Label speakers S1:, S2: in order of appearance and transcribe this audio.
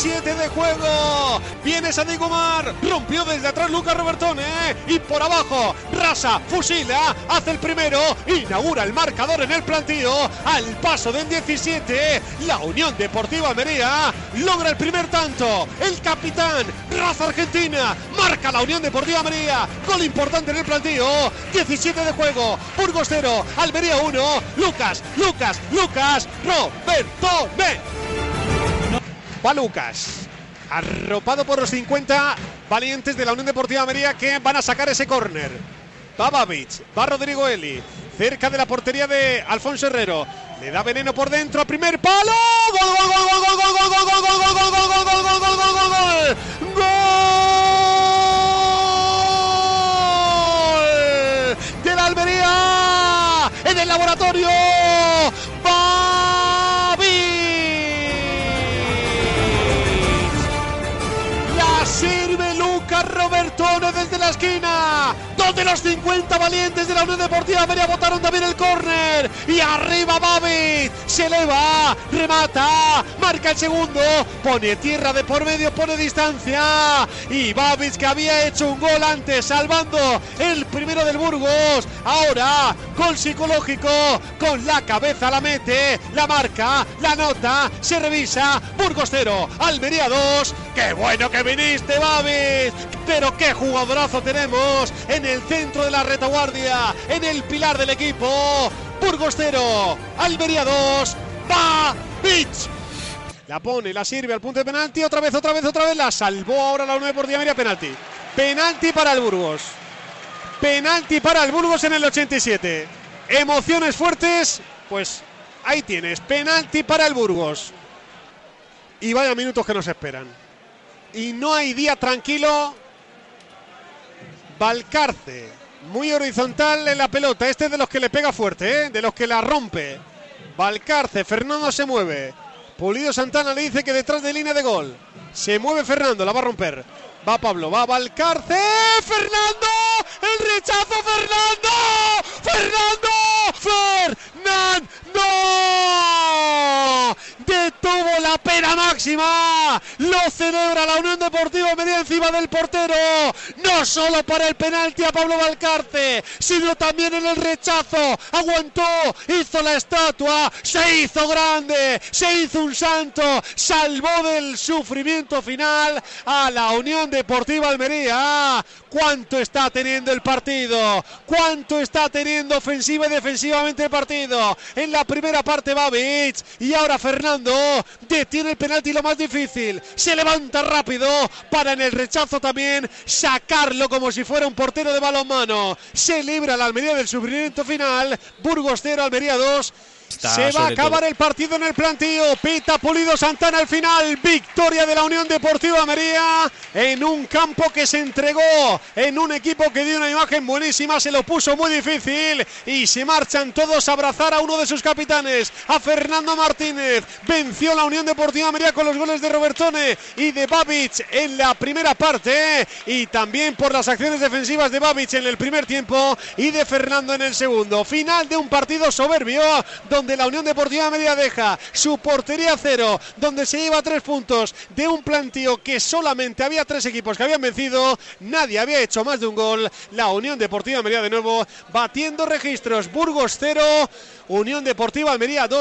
S1: 17 de juego. Viene Sadigumar. Rompió desde atrás Lucas Robertone. Y por abajo, Rasa fusila. Hace el primero. Inaugura el marcador en el plantío. Al paso del 17. La Unión Deportiva Almería logra el primer tanto. El capitán, Raza Argentina. Marca la Unión Deportiva Almería. Gol importante en el plantío. 17 de juego. Burgos 0. Almería 1. Lucas, Lucas, Lucas. Robertone. Va Lucas. Arropado por los 50 valientes de la Unión Deportiva Almería que van a sacar ese córner. Va Babic, va Rodrigo Eli, cerca de la portería de Alfonso Herrero. Le da veneno por dentro, primer palo. Gol, gol, gol, gol, gol, gol, gol, gol, gol, gol, gol, gol, gol, gol, gol, gol, gol, gol. Gol de la Almería en el laboratorio. Roberto desde la esquina. Dos de los 50 valientes de la Unión Deportiva Almería votaron también el córner. Y arriba Babit. Se eleva, remata, marca el segundo. Pone tierra de por medio, pone distancia. Y Babit que había hecho un gol antes, salvando el primero del Burgos. Ahora, gol psicológico. Con la cabeza la mete, la marca, la nota, se revisa. Burgos 0, Almería 2. Qué bueno que viniste, Babis. Pero qué jugadorazo tenemos en el centro de la retaguardia, en el pilar del equipo. Burgos 0, Almería 2, Babich. La pone, la sirve al punto de penalti. Otra vez, otra vez, otra vez. La salvó ahora la 9 por Almería. Penalti. Penalti para el Burgos. Penalti para el Burgos en el 87. Emociones fuertes. Pues ahí tienes. Penalti para el Burgos. Y vaya minutos que nos esperan y no hay día tranquilo. Valcarce, muy horizontal en la pelota. Este es de los que le pega fuerte, ¿eh? de los que la rompe. Valcarce, Fernando se mueve. Pulido Santana le dice que detrás de línea de gol. Se mueve Fernando, la va a romper. Va Pablo, va Valcarce. ¡Fernando! ¡El rechazo, Fernando! ¡Fernando! ¡Fernando! Máxima. Lo celebra la Unión Deportiva media encima del portero. No solo para el penalti a Pablo Valcarce, sino también en el rechazo. Aguantó, hizo la estatua, se hizo grande, se hizo un santo, salvó del sufrimiento final a la Unión Deportiva Almería. ¿Cuánto está teniendo el partido? ¿Cuánto está teniendo ofensiva y defensivamente el partido? En la primera parte Babic y ahora Fernando detiene el penalti lo más difícil. Se levanta rápido para en el rechazo también sacarlo como si fuera un portero de balonmano. Se libra la Almería del sufrimiento final. Burgos 0, Almería 2.
S2: Está
S1: Se va a acabar
S2: todo.
S1: el partido en el plantío. Pita Pulido Santana al final. Victoria de la Unión Deportiva Almería en un campo que se entregó, en un equipo que dio una imagen buenísima. Se lo puso muy difícil y se marchan todos a abrazar a uno de sus capitanes, a Fernando Martínez. Venció la Unión Deportiva Almería con los goles de Robertone y de Babic en la primera parte y también por las acciones defensivas de Babic en el primer tiempo y de Fernando en el segundo. Final de un partido soberbio donde la Unión Deportiva Almería deja su portería cero, donde se lleva tres puntos de un plantío que solamente había tres equipos que habían vencido, nadie había hecho más de un gol. La Unión Deportiva Almería de nuevo batiendo registros. Burgos 0, Unión Deportiva Almería 2.